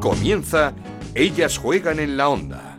Comienza Ellas juegan en la onda.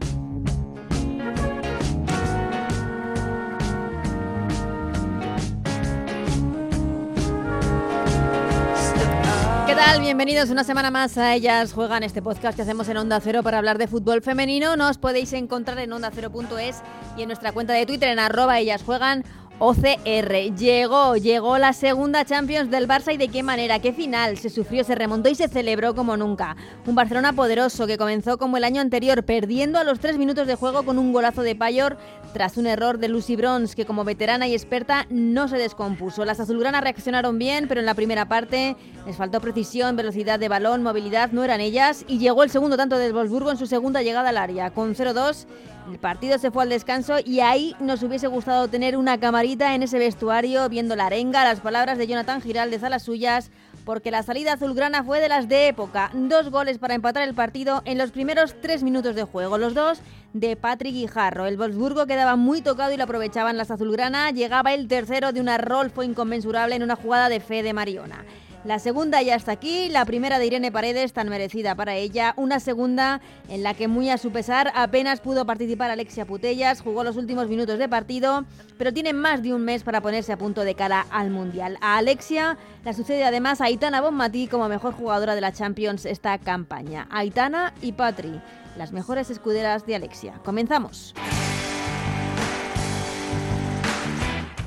¿Qué tal? Bienvenidos una semana más a Ellas Juegan, este podcast que hacemos en Onda Cero para hablar de fútbol femenino. Nos podéis encontrar en ondacero.es y en nuestra cuenta de Twitter en arroba Ellas Juegan OCR. Llegó, llegó la segunda Champions del Barça y de qué manera, qué final. Se sufrió, se remontó y se celebró como nunca. Un Barcelona poderoso que comenzó como el año anterior, perdiendo a los tres minutos de juego con un golazo de Payor tras un error de Lucy Bronze, que como veterana y experta no se descompuso. Las azulgranas reaccionaron bien, pero en la primera parte les faltó precisión, velocidad de balón, movilidad, no eran ellas. Y llegó el segundo tanto del Wolfsburgo en su segunda llegada al área, con 0-2. El partido se fue al descanso y ahí nos hubiese gustado tener una camarita en ese vestuario viendo la arenga, las palabras de Jonathan Giraldez a las suyas, porque la salida azulgrana fue de las de época. Dos goles para empatar el partido en los primeros tres minutos de juego, los dos de Patrick Guijarro. El Wolfsburgo quedaba muy tocado y lo aprovechaban las azulgrana. Llegaba el tercero de una fue inconmensurable en una jugada de fe de Mariona. La segunda ya está aquí, la primera de Irene Paredes, tan merecida para ella. Una segunda en la que muy a su pesar apenas pudo participar Alexia Putellas, jugó los últimos minutos de partido, pero tiene más de un mes para ponerse a punto de cara al Mundial. A Alexia la sucede además a Aitana Bonmatí como mejor jugadora de la Champions esta campaña. Aitana y Patri, las mejores escuderas de Alexia. Comenzamos.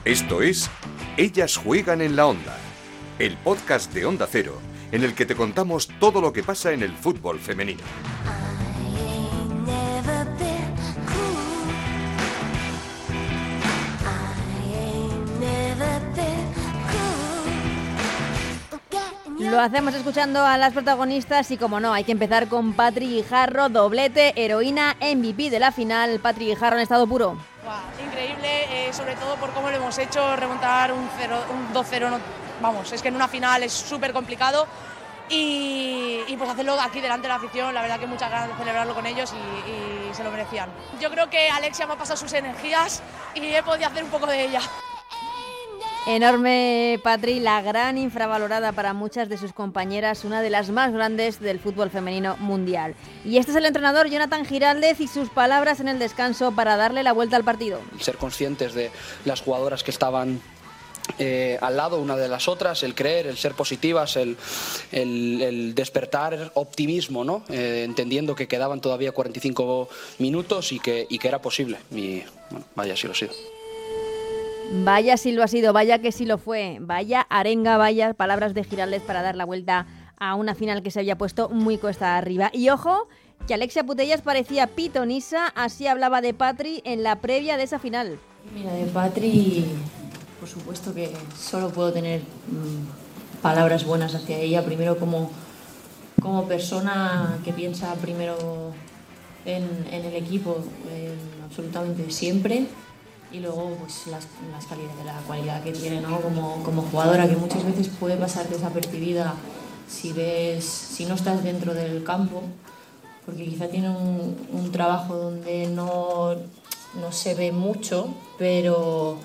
Esto es Ellas juegan en la onda el podcast de Onda Cero, en el que te contamos todo lo que pasa en el fútbol femenino. Lo hacemos escuchando a las protagonistas y como no, hay que empezar con Patri Guijarro, doblete, heroína, MVP de la final. Patri Guijarro en estado puro. increíble, eh, sobre todo por cómo lo hemos hecho, remontar un, un 2-0 vamos, es que en una final es súper complicado y, pues hacerlo aquí delante de la afición, la verdad que muchas ganas de celebrarlo con ellos y, y se lo merecían. Yo creo que Alexia me ha pasado sus energías y he podido hacer un poco de ella. Enorme, Patri, la gran infravalorada para muchas de sus compañeras, una de las más grandes del fútbol femenino mundial. Y este es el entrenador Jonathan Giraldez y sus palabras en el descanso para darle la vuelta al partido. Ser conscientes de las jugadoras que estaban eh, al lado una de las otras, el creer, el ser positivas, el, el, despertar optimismo, ¿no? Eh, entendiendo que quedaban todavía 45 minutos y que, y que era posible. Y bueno, vaya si lo ha sido. Vaya si lo ha sido, vaya que sí lo fue, vaya arenga, vaya palabras de Giraldez para dar la vuelta a una final que se había puesto muy cuesta arriba. Y ojo, que Alexia Putellas parecía pitonisa, así hablaba de Patri en la previa de esa final. Mira, de Patri por supuesto que solo puedo tener mm, palabras buenas hacia ella, primero como, como persona que piensa primero en, el equipo absolutamente siempre y luego pues las, las la cualidad que tiene ¿no? como, como jugadora que muchas veces puede pasar desapercibida si ves si no estás dentro del campo porque quizá tiene un, un trabajo donde no, no se ve mucho pero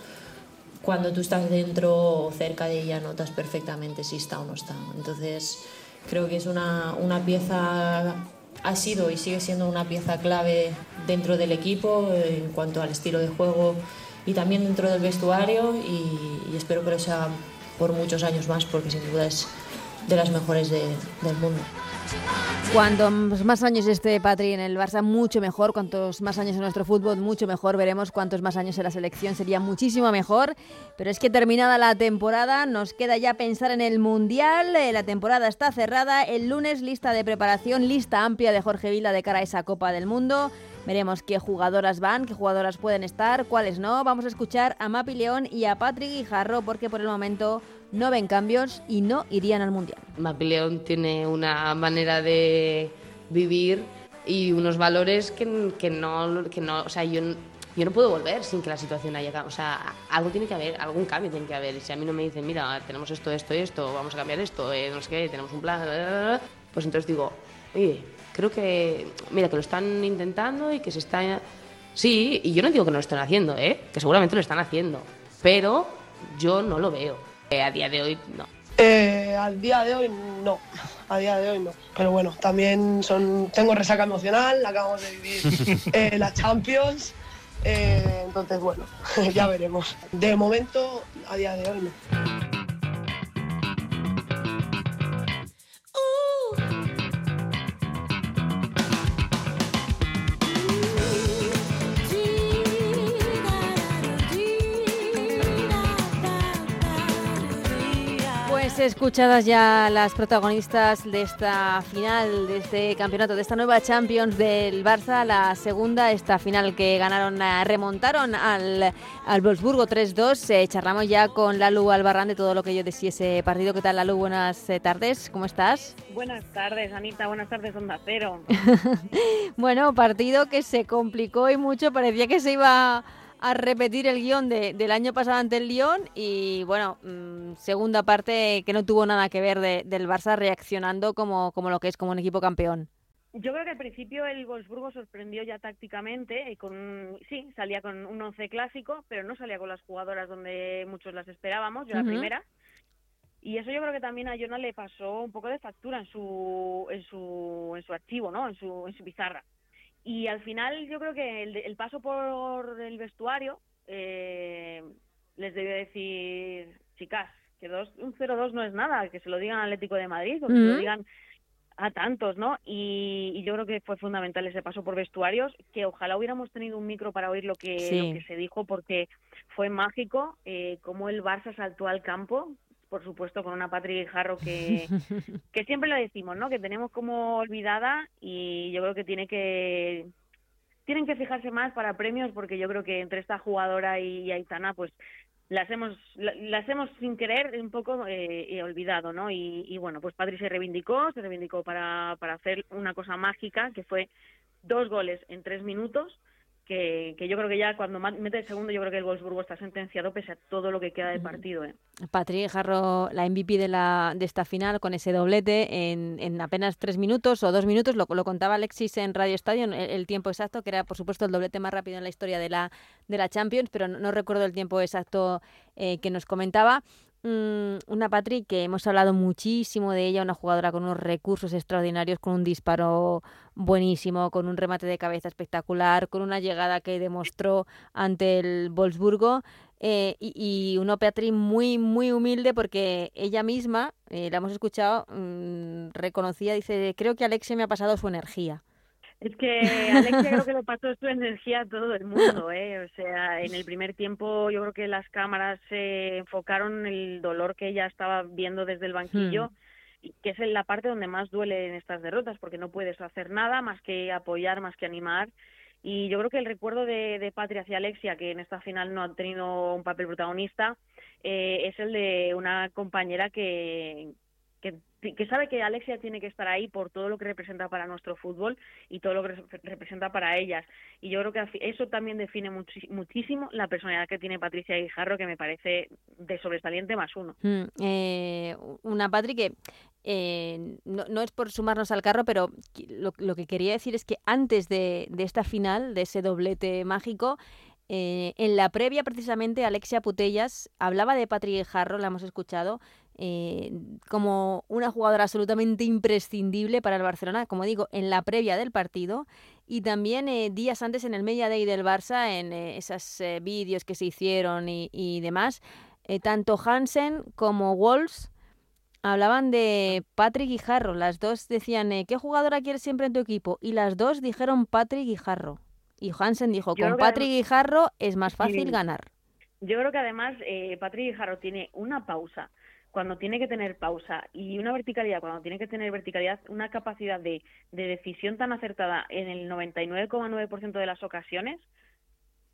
cuando tú estás dentro o cerca de ella notas perfectamente si está o no está. Entonces creo que es una, una pieza, ha sido y sigue siendo una pieza clave dentro del equipo en cuanto al estilo de juego y también dentro del vestuario y, espero que lo sea por muchos años más porque sin duda es de las mejores del mundo. Cuantos más años esté Patri en el Barça, mucho mejor. Cuantos más años en nuestro fútbol, mucho mejor. Veremos cuántos más años en la selección, sería muchísimo mejor. Pero es que terminada la temporada, nos queda ya pensar en el Mundial. Eh, la temporada está cerrada. El lunes, lista de preparación, lista amplia de Jorge Vila de cara a esa Copa del Mundo. Veremos qué jugadoras van, qué jugadoras pueden estar, cuáles no. Vamos a escuchar a Mapi León y a Patrick Guijarro porque por el momento no ven cambios y no irían al Mundial. León tiene una manera de vivir y unos valores que, que, no, que no, o sea, yo, yo no puedo volver sin que la situación haya cambiado. O sea, algo tiene que haber, algún cambio tiene que haber. Y si a mí no me dicen, mira, tenemos esto, esto esto, vamos a cambiar esto, eh, no sé qué, tenemos un plan, pues entonces digo, oye, creo que, mira, que lo están intentando y que se está... Sí, y yo no digo que no lo estén haciendo, ¿eh? que seguramente lo están haciendo, pero yo no lo veo. Eh, a día de hoy, no. Eh, al día de hoy no, a día de hoy no. Pero bueno, también son, tengo resaca emocional, acabamos de vivir eh, la Champions, eh, entonces bueno, ya veremos. De momento, a día de hoy no. Escuchadas ya las protagonistas de esta final, de este campeonato, de esta nueva Champions del Barça, la segunda, esta final que ganaron, eh, remontaron al, al Wolfsburgo 3-2. Eh, charlamos ya con Lalu Albarrán de todo lo que yo decía ese partido. ¿Qué tal, Lalu? Buenas eh, tardes, ¿cómo estás? Buenas tardes, Anita. Buenas tardes, Onda Cero. bueno, partido que se complicó y mucho, parecía que se iba a repetir el guion de, del año pasado ante el Lyon y bueno, mm, segunda parte que no tuvo nada que ver del Barça reaccionando como, como lo que es como un equipo campeón. Yo creo que al principio el Wolfsburgo sorprendió ya tácticamente y con sí, salía con un once clásico, pero no salía con las jugadoras donde muchos las esperábamos, yo la primera. Y eso yo creo que también a Jonah le pasó un poco de factura en su en su en su archivo, ¿no? En su en su pizarra. Y al final yo creo que el, paso por el vestuario eh, les debió decir, chicas, que dos, un 0-2 no es nada, que se lo digan al Atlético de Madrid o que se lo digan a tantos, ¿no? Y, yo creo que fue fundamental ese paso por vestuarios, que ojalá hubiéramos tenido un micro para oír lo que, que se dijo, porque fue mágico eh, cómo el Barça saltó al campo, por supuesto con una Patrick Jarro que, que siempre lo decimos, ¿no? Que tenemos como olvidada y yo creo que tiene que tienen que fijarse más para premios porque yo creo que entre esta jugadora y Aitana pues las hemos las hemos sin querer un poco eh, olvidado, ¿no? Y, y, bueno, pues Patri se reivindicó, se reivindicó para, para hacer una cosa mágica que fue dos goles en tres minutos que, yo creo que ya cuando mete el segundo, yo creo que el Wolfsburgo está sentenciado pese a todo lo que queda de partido. ¿eh? Patrick Jarro, la MVP de, la, de esta final con ese doblete en, en apenas tres minutos o dos minutos, lo, lo contaba Alexis en Radio Estadio, el, tiempo exacto, que era por supuesto el doblete más rápido en la historia de la, de la Champions, pero no, recuerdo el tiempo exacto eh, que nos comentaba. Mm, una Patrick que hemos hablado muchísimo de ella, una jugadora con unos recursos extraordinarios, con un disparo buenísimo, con un remate de cabeza espectacular, con una llegada que demostró ante el Wolfsburgo. Eh, y, una Patrick muy, muy humilde porque ella misma, eh, la hemos escuchado, mm, reconocía, dice, creo que Alexia me ha pasado su energía. Es que Alexia creo que le pasó su energía a todo el mundo, ¿eh? O sea, en el primer tiempo yo creo que las cámaras se enfocaron en el dolor que ella estaba viendo desde el banquillo, hmm. que es la parte donde más duele en estas derrotas, porque no puedes hacer nada más que apoyar, más que animar. Y yo creo que el recuerdo de, de Patria hacia Alexia, que en esta final no ha tenido un papel protagonista, eh, es el de una compañera que, que que sabe que Alexia tiene que estar ahí por todo lo que representa para nuestro fútbol y todo lo que representa para ellas. Y yo creo que eso también define muchísimo la personalidad que tiene Patricia Guijarro, que me parece de sobresaliente más uno. Mm, eh, una Patri que eh, no, es por sumarnos al carro, pero lo, que quería decir es que antes de, esta final, de ese doblete mágico, eh, en la previa precisamente Alexia Putellas hablaba de Patrick Guijarro, la hemos escuchado, eh, como una jugadora absolutamente imprescindible para el Barcelona, como digo, en la previa del partido y también eh, días antes en el Media Day del Barça, en eh, esos vídeos que se hicieron y, demás, tanto Hansen como Wolves hablaban de Patrick Guijarro. Las dos decían, ¿qué jugadora quieres siempre en tu equipo? Y las dos dijeron Patrick Guijarro. Y Hansen dijo, con Patrick Guijarro es más fácil ganar. Yo creo que además eh, Patrick Guijarro tiene una pausa cuando tiene que tener pausa y una verticalidad cuando tiene que tener verticalidad, una capacidad de, decisión tan acertada en el 99,9% de las ocasiones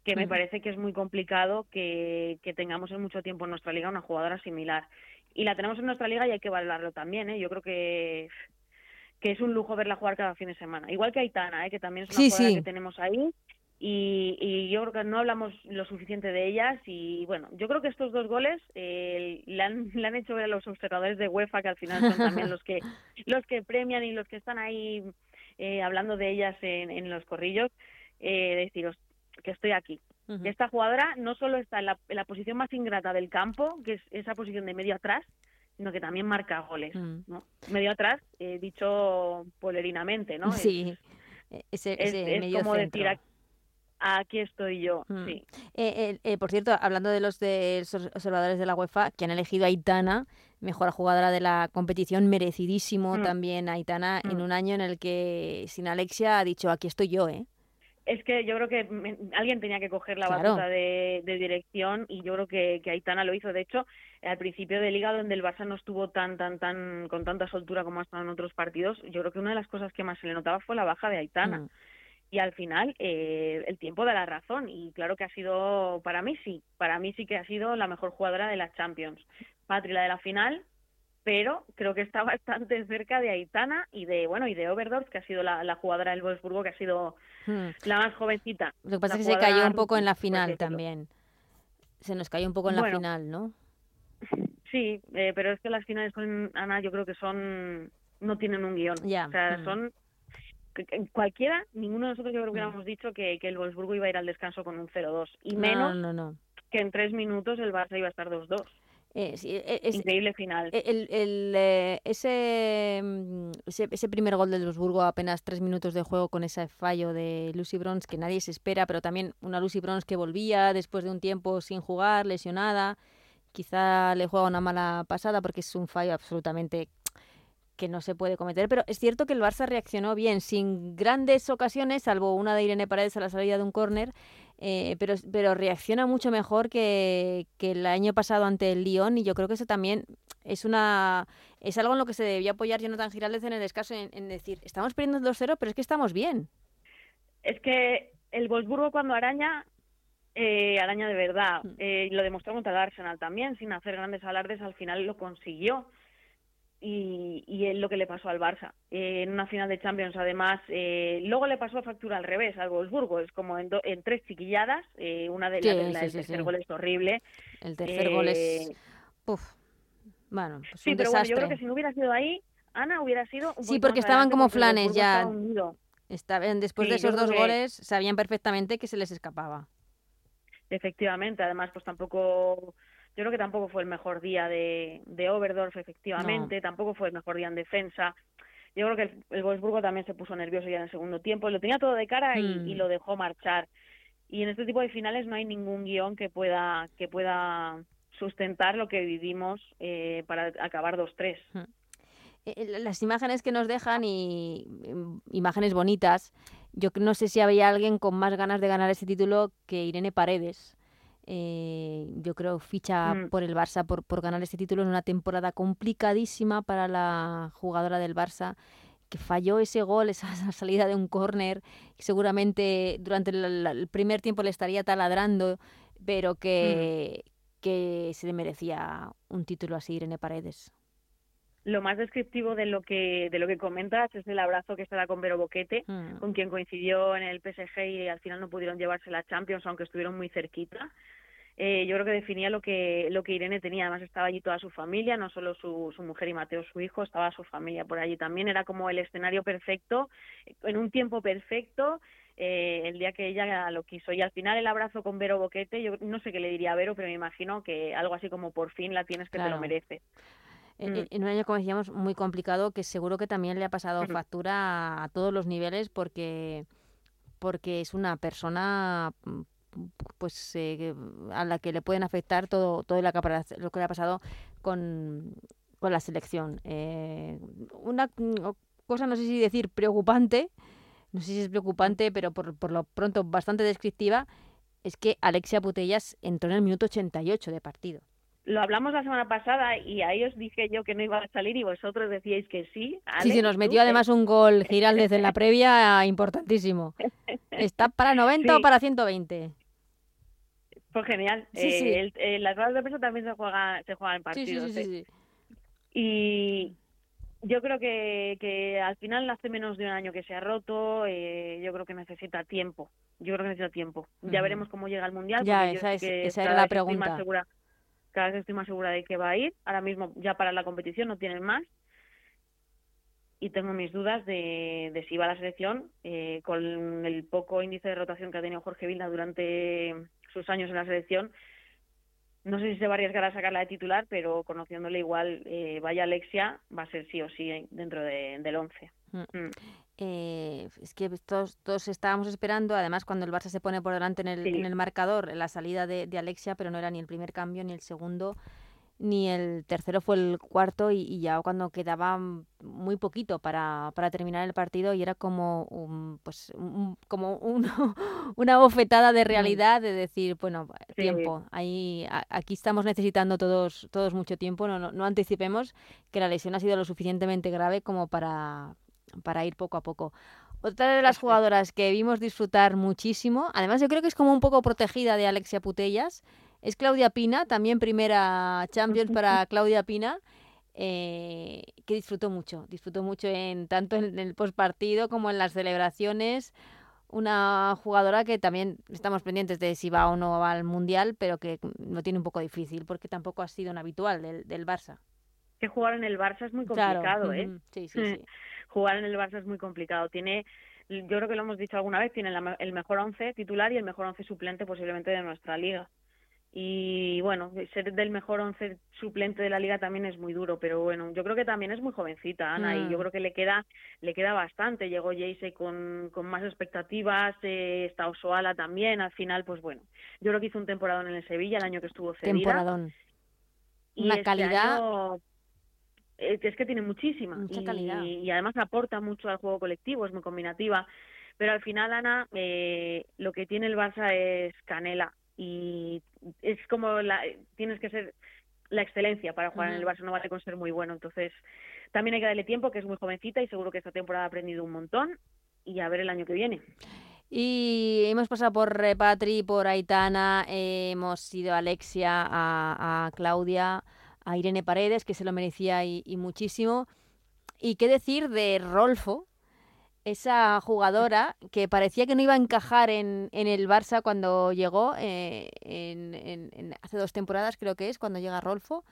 que me parece que es muy complicado que, tengamos en mucho tiempo en nuestra liga una jugadora similar. Y la tenemos en nuestra liga y hay que valorarlo también. ¿eh? Yo creo que, que es un lujo verla jugar cada fin de semana. Igual que Aitana, ¿eh? que también es una jugadora que tenemos ahí y, yo creo que no hablamos lo suficiente de ellas y bueno, yo creo que estos dos goles eh, le, han, le han hecho ver a los observadores de UEFA que al final son también los que los que premian y los que están ahí eh, hablando de ellas en, en los corrillos, eh, deciros que estoy aquí. Esta jugadora no solo está en la, en la, posición más ingrata del campo, que es esa posición de medio atrás, sino que también marca goles. Mm. ¿no? Medio atrás, eh, dicho polerinamente, ¿no? Sí, e- ese, Es, ese es medio como centro. decir, "Aquí- estoy yo. Mm. Sí. Eh, eh, eh, por cierto, hablando de los de los observadores de la UEFA, que han elegido a Aitana, mejor jugadora de la competición, merecidísimo Mm. también Aitana, en Mm. un año en el que sin Alexia ha dicho, aquí estoy yo, ¿eh? Es que yo creo que me- alguien tenía que coger la Claro. batuta de, de dirección y yo creo que, que Aitana lo hizo. De hecho, al principio de liga donde el Barça no estuvo tan, tan, tan con tanta soltura como ha estado en otros partidos, yo creo que una de las cosas que más se le notaba fue la baja de Aitana. Mm. Y al final eh, el tiempo da la razón y claro que ha sido, para mí sí, para mí sí que ha sido la mejor jugadora de las Champions. Patri la de la final, pero creo que está bastante cerca de Aitana y de, bueno, y de Oberdorf, que ha sido la, la jugadora del Wolfsburgo, que ha sido Mm. la más jovencita. Lo que pasa es que se cayó un poco en la final también. Se nos cayó un poco en la final, ¿no? Sí, eh, pero es que las finales con Ana yo creo que son no tienen un guion. Ya, O sea, mm. son cualquiera, ninguno de nosotros yo creo que Mm. hubiéramos dicho que, que el Wolfsburgo iba a ir al descanso con un 0-2 y No, menos No, no, no. que en tres minutos el Barça iba a estar 2-2. Eh, eh, es- Increíble final. el, el, eh, ese, mm, ese, ese primer gol del Wolfsburgo apenas tres minutos de juego con ese fallo de Lucy Bronze que nadie se espera, pero también una Lucy Bronze que volvía después de un tiempo sin jugar, lesionada. Quizá le juega una mala pasada porque es un fallo absolutamente que no se puede cometer, pero es cierto que el Barça reaccionó bien, sin grandes ocasiones, salvo una de Irene Paredes a la salida de un córner, eh, pero, pero reacciona mucho mejor que, que el año pasado ante el Lyon y yo creo que eso también es una es algo en lo que se debía apoyar Jonathan Giraldez en el descanso, en, en decir, estamos perdiendo 2-0, pero es que estamos bien. Es que el Wolfsburgo cuando araña, eh, araña de verdad. Mm. Eh, lo demostró contra el Arsenal también, sin hacer grandes alardes, al final lo consiguió. Y, y es lo que le pasó al Barça. Eh, en una final de Champions, además, eh, luego le pasó a factura al revés al Wolfsburgo. Es como en, do- en tres chiquilladas. eh, una de las sí, la del sí, tercer gol es horrible. El tercer gol es... Eh, Uf, bueno, pues Sí, un pero bueno, yo creo que si no hubiera sido ahí, Ana hubiera sido. un Sí, porque estaban adelante como flanes ya. Estaban- después de esos dos que- goles sabían perfectamente que se les escapaba. Efectivamente, además, pues tampoco, yo creo que tampoco fue el mejor día de, de Oberdorf, efectivamente, tampoco fue el mejor día en defensa. Yo creo que el, el Wolfsburgo también se puso nervioso ya en el segundo tiempo, lo tenía todo de cara y, Mm. y lo dejó marchar. Y en este tipo de finales no hay ningún guion que pueda, que pueda sustentar lo que vivimos eh, para acabar 2-3. Eh, eh, Las imágenes que nos dejan y mm, imágenes bonitas, yo no sé si había alguien con más ganas de ganar ese título que Irene Paredes. Eh, yo creo ficha Mm. por el Barça por, por ganar este título en una temporada complicadísima para la jugadora del Barça que falló ese gol, esa, esa salida de un córner, seguramente durante el, el primer tiempo le estaría taladrando, pero que, que se le merecía un título así Irene Paredes. Lo más descriptivo de lo que de lo que comentas es el abrazo que se da con Vero Boquete, Mm. con quien coincidió en el PSG y al final no pudieron llevarse la Champions, aunque estuvieron muy cerquita. Eh, yo creo que definía lo que lo que Irene tenía. Además estaba allí toda su familia, no solo su, su mujer y Mateo, su hijo, estaba su familia por allí también. Era como el escenario perfecto, en un tiempo perfecto. eh, el día que ella lo quiso y al final el abrazo con Vero Boquete yo no sé qué le diría a Vero pero me imagino que algo así como por fin la tienes que te lo merece Mm. En, en un año, como decíamos, muy complicado, que seguro que también le ha pasado factura a, todos los niveles porque, porque es una persona mm, pues eh, a la que le pueden afectar todo, todo lo, que lo que le ha pasado con, con la selección. Eh, una mm, cosa, no sé si decir preocupante, no sé si es preocupante, pero por, por lo pronto bastante descriptiva, es que Alexia Putellas entró en el minuto 88 de partido. Lo hablamos la semana pasada y ahí os dije yo que no iba a salir y vosotros decíais que sí. Sí, sí, nos metió además un gol Giraldez en la previa importantísimo. ¿Está para 90 o para 120? Fue genial. Sí, Eh, sí. el- eh, las ruedas de prensa también se juega, se juegan partidos. sí, sí, ¿eh? sí. Y yo creo que, que al final hace menos de un año que se ha roto. eh, yo creo que necesita tiempo. Yo creo que necesita tiempo. Ya veremos cómo llega al mundial. Ya, esa es- esa era la más pregunta. segura- cada vez estoy más segura de que va a ir. Ahora mismo ya para la competición no tienen más. Y tengo mis dudas de, de si va a la selección eh, con el poco índice de rotación que ha tenido Jorge Vilda durante sus años en la selección. no sé si se va a arriesgar a sacarla de titular, pero conociéndole igual, eh, vaya Alexia, va a ser sí o sí dentro de, del 11. Mm. Mm. Eh, es que todos, todos estábamos esperando, además cuando el Barça se pone por delante en el, en el marcador, la salida de, de, Alexia, pero no era ni el primer cambio ni el segundo ni el tercero fue el cuarto y, ya cuando quedaba muy poquito para, para, terminar el partido y era como un, pues como una bofetada de realidad de decir bueno tiempo ahí aquí estamos necesitando todos todos mucho tiempo no, no, anticipemos que la lesión ha sido lo suficientemente grave como para para ir poco a poco otra de las jugadoras que vimos disfrutar muchísimo, además yo creo que es como un poco protegida de Alexia Putellas, es Claudia Pina, también primera Champions para Claudia Pina, eh, que disfrutó mucho, disfrutó mucho en tanto en el postpartido como en las celebraciones. Una jugadora que también estamos pendientes de si va o no va al Mundial, pero que lo tiene un poco difícil porque tampoco ha sido un habitual del, del Barça. Que jugar en el Barça es muy complicado, ¿eh? Sí, sí, sí. Jugar en el Barça es muy complicado. Tiene yo creo que lo hemos dicho alguna vez, tiene el mejor once titular y el mejor once suplente posiblemente de nuestra liga y bueno, ser del mejor once suplente de la liga también es muy duro, pero bueno, yo creo que también es muy jovencita Ana y yo mm. creo que le queda le queda bastante. Llegó Jayce con, con más expectativas, eh, está Osoala también, al final pues bueno, yo creo que hizo un temporadón en el Sevilla el año que estuvo cedida. Temporadón. Y Una este calidad es que tiene muchísima Mucha y, calidad. y además aporta mucho al juego colectivo, es muy combinativa. Pero al final, Ana, eh, lo que tiene el Barça es canela y es como la, tienes que ser la excelencia para jugar en el Barça, no vale con ser muy bueno. Entonces, también hay que darle tiempo, que es muy jovencita y seguro que esta temporada ha aprendido un montón y a ver el año que viene. Y hemos pasado por Patri, por Aitana, hemos ido a Alexia, a, Claudia, a Irene Paredes, que se lo merecía y muchísimo. ¿Y qué decir de Rolfo, esa jugadora que parecía que no iba a encajar en, en el Barça cuando llegó, eh, en, hace dos temporadas creo que es, cuando llega Rolfo,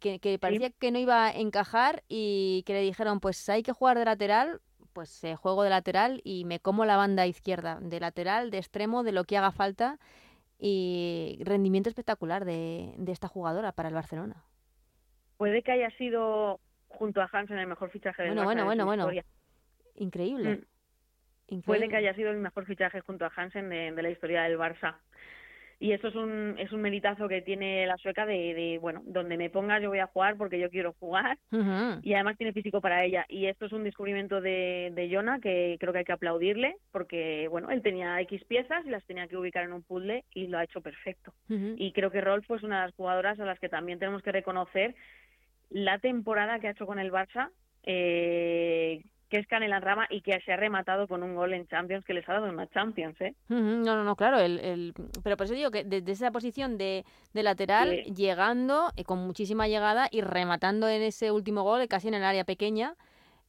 que, que parecía que no iba a encajar y que le dijeron, pues hay que jugar de lateral, pues eh, juego de lateral y me como la banda izquierda, de lateral, de extremo, de lo que haga falta y rendimiento espectacular de, de esta jugadora para el Barcelona. Puede que haya sido junto a Hansen el mejor fichaje del bueno, Barça Bueno, bueno, bueno. Increíble. Mm. Increíble. Puede que haya sido el mejor fichaje junto a Hansen de, la historia del Barça. Y eso es un, es un meritazo que tiene la sueca de, de, bueno, donde me pongas yo voy a jugar porque yo quiero jugar. Y además tiene físico para ella. Y esto es un descubrimiento de, de Jonah que creo que hay que aplaudirle porque, bueno, él tenía X piezas y las tenía que ubicar en un puzzle y lo ha hecho perfecto. Y creo que Rolf es una de las jugadoras a las que también tenemos que reconocer la temporada que ha hecho con el Barça. Eh, que es Canela Rama y que se ha rematado con un gol en Champions que les ha dado una Champions, ¿eh? No, no, no, claro, el, el... pero por eso digo que desde esa posición de, de lateral, llegando, eh, con muchísima llegada y rematando en ese último gol, casi en el área pequeña,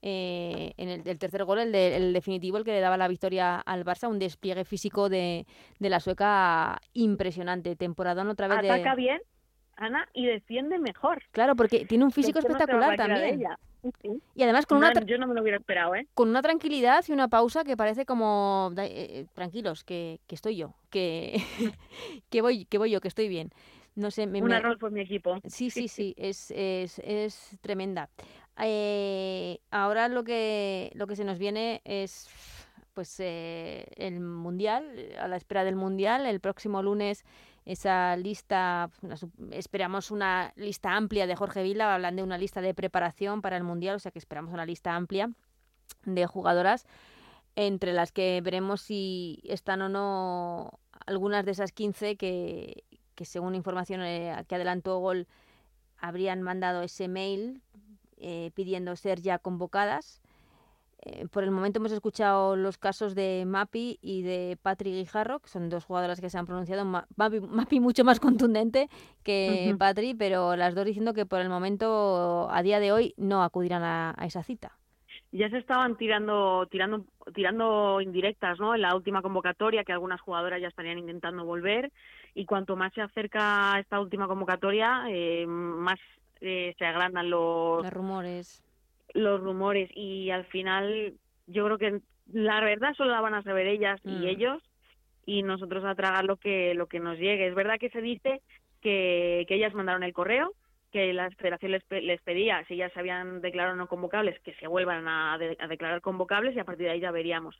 eh, en el, tercer gol, el, el, definitivo, el que le daba la victoria al Barça, un despliegue físico de, de la sueca impresionante. Temporadón otra vez Ataca bien, Ana, y defiende mejor. Claro, porque tiene un físico espectacular también. Y además con una... Yo no me lo hubiera esperado, ¿eh? Con una tranquilidad y una pausa que parece como... Eh, eh, tranquilos, que, que, estoy yo, que, que, voy, que voy yo, que estoy bien. No sé, me, Un error por mi equipo. Sí, sí, sí, es, es, es tremenda. Eh, ahora lo que, lo que se nos viene es pues el Mundial, a la espera del Mundial. El próximo lunes esa lista, esperamos una lista amplia de Jorge Vila, hablan de una lista de preparación para el Mundial, o sea que esperamos una lista amplia de jugadoras entre las que veremos si están o no algunas de esas 15 que, que según información eh, que adelantó Gol habrían mandado ese mail eh, pidiendo ser ya convocadas eh, por el momento hemos escuchado los casos de Mapi y de Patrick Guijarro, que son dos jugadoras que se han pronunciado. Mapi, mucho más contundente que Patrick, pero las dos diciendo que por el momento, a día de hoy, no acudirán a, esa cita. Ya se estaban tirando, tirando, tirando indirectas, ¿no? En la última convocatoria, que algunas jugadoras ya estarían intentando volver. Y cuanto más se acerca esta última convocatoria, eh, más eh, se agrandan los, los rumores los rumores y al final yo creo que la verdad solo la van a saber ellas y mm. ellos y nosotros a tragar lo que lo que nos llegue. Es verdad que se dice que, que ellas mandaron el correo, que la federación les, les pedía, si ya se habían declarado no convocables, que se vuelvan a, de- a declarar convocables y a partir de ahí ya veríamos.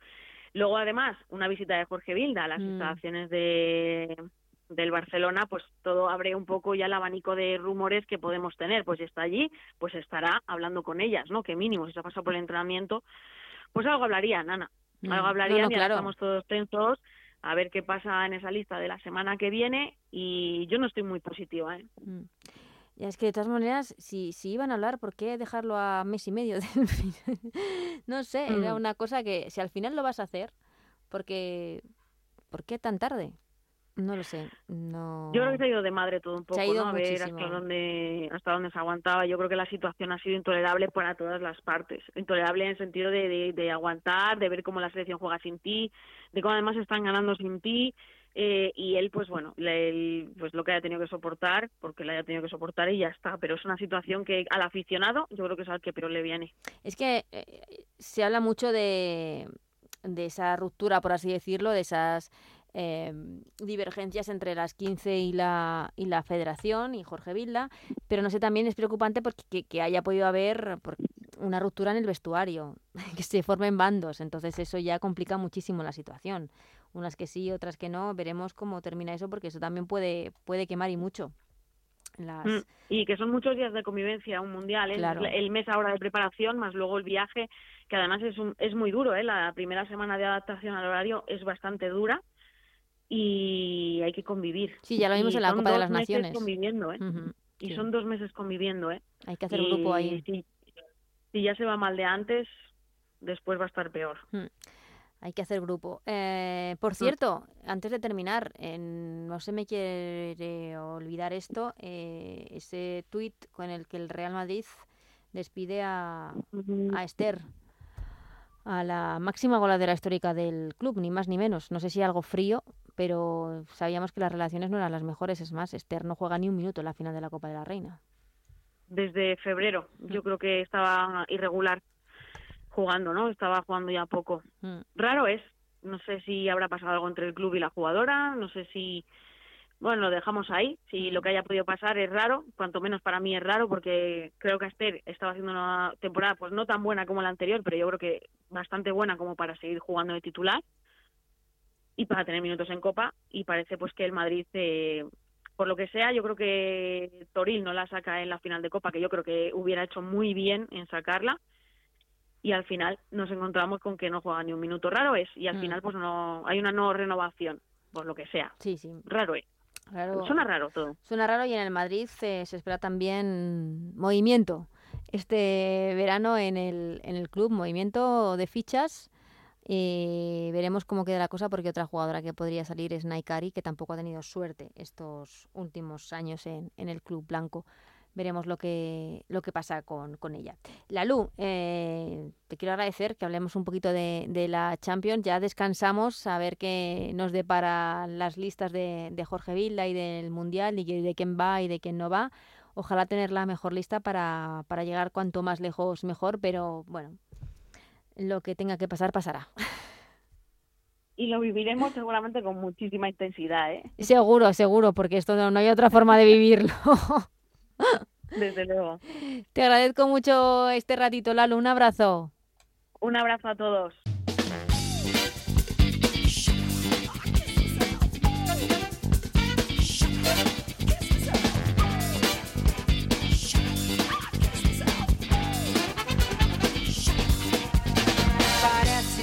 Luego, además, una visita de Jorge Vilda a las Mm. instalaciones de, del Barcelona, pues todo abre un poco ya el abanico de rumores que podemos tener. Pues si está allí, pues estará hablando con ellas, ¿no? Que mínimo, si se ha pasado por el entrenamiento, pues algo hablarían, Ana. Mm. Algo No, hablarían no, estamos todos tensos a ver qué pasa en esa lista de la semana que viene y yo no estoy muy positiva, ¿eh? Mm. Ya es que de todas maneras, si, si iban a hablar, ¿por qué dejarlo a mes y medio del final? no sé, era Mm. una cosa que si al final lo vas a hacer, porque ¿por qué tan tarde? No lo sé, no. Yo creo que se ha ido de madre todo un Se ha poco, ido ¿no? A ver hasta dónde, hasta dónde se aguantaba. Yo creo que la situación ha sido intolerable para todas las partes. Intolerable en el sentido de, de, de aguantar, de ver cómo la selección juega sin ti, de cómo además están ganando sin ti. eh, y él, pues bueno, le- pues lo que haya tenido que soportar, porque le haya tenido que soportar y ya está. Pero es una situación que al aficionado yo creo que es al que peor le viene. Es que eh, se habla mucho de, de esa ruptura, por así decirlo, de esas eh, divergencias entre las 15 y la, y la federación y Jorge Vilda, pero no sé, también es preocupante porque que, que haya podido haber por- una ruptura en el vestuario, que se formen bandos, entonces eso ya complica muchísimo la situación. Unas que sí, otras que no, veremos cómo termina eso porque eso también puede, puede quemar y mucho. Las... Mm, Y que son muchos días de convivencia, un mundial, ¿eh? Claro. el mes ahora de preparación, más luego el viaje, que además es, un, es muy duro, ¿eh? la primera semana de adaptación al horario es bastante dura y hay que convivir. Sí, ya lo vimos Y en la Copa de dos las meses Naciones. conviviendo, ¿eh? Y sí. son dos meses conviviendo, ¿eh? Hay que hacer Y grupo ahí. Si, si ya se va mal de antes, después va a estar peor. Mm, Hay que hacer grupo. Eh, por cierto, antes de terminar, en- no se me quiere olvidar esto, eh, ese tuit con el que el Real Madrid despide a, a Esther, a la máxima goleadora histórica del club, ni más ni menos. No sé si algo frío, pero sabíamos que las relaciones no eran las mejores. Es más, Esther no juega ni un minuto en la final de la Copa de la Reina. Desde febrero, Mm. yo creo que estaba irregular jugando, ¿no? Estaba jugando ya poco. Mm. raro es. No sé si habrá pasado algo entre el club y la jugadora, no sé si, bueno, lo dejamos ahí. Si lo que haya podido pasar es raro, cuanto menos para mí es raro, porque creo que Esther estaba haciendo una temporada, pues no tan buena como la anterior, pero yo creo que bastante buena como para seguir jugando de titular y para tener minutos en Copa. Y parece pues que el Madrid, eh, por lo que sea, yo creo que Toril no la saca en la final de Copa, que yo creo que hubiera hecho muy bien en sacarla y al final nos encontramos con que no juega ni un minuto raro es y al Mm. final pues no hay una no renovación por lo que sea Sí, sí. raro es Raro. suena raro todo Suena raro y en el Madrid eh, se espera también movimiento este verano en el, en el club, movimiento de fichas. Eh, veremos cómo queda la cosa porque otra jugadora que podría salir es Naikari, que tampoco ha tenido suerte estos últimos años en, en el club blanco. Veremos lo que, lo que pasa con, con ella. Lalu, eh, te quiero agradecer que hablemos un poquito de, de la Champions. Ya descansamos a ver qué nos depara las listas de, de Jorge Vilda y del Mundial y de quién va y de quién no va. Ojalá tener la mejor lista para, para llegar cuanto más lejos mejor, pero bueno, lo que tenga que pasar pasará. y lo viviremos seguramente con muchísima intensidad eh Seguro, seguro, porque esto no, no hay otra forma de vivirlo. desde luego Te agradezco mucho este ratito, Lalo. Un abrazo. un abrazo a todos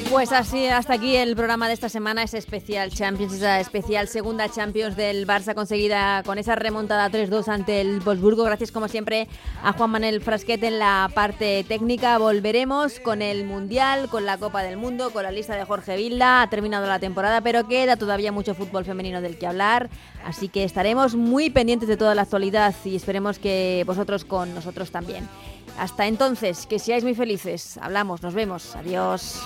Pues así, hasta aquí el programa de esta semana, es especial Champions, esa especial segunda Champions del Barça conseguida con esa remontada 3-2 ante el Wolfsburgo. Gracias como siempre a Juan Manuel Frasquet en la parte técnica. Volveremos con el Mundial, con la Copa del Mundo, con la lista de Jorge Vilda. Ha terminado la temporada, pero queda todavía mucho fútbol femenino del que hablar. Así que estaremos muy pendientes de toda la actualidad y esperemos que vosotros con nosotros también. Hasta entonces, que seáis muy felices. Hablamos, nos vemos. Adiós.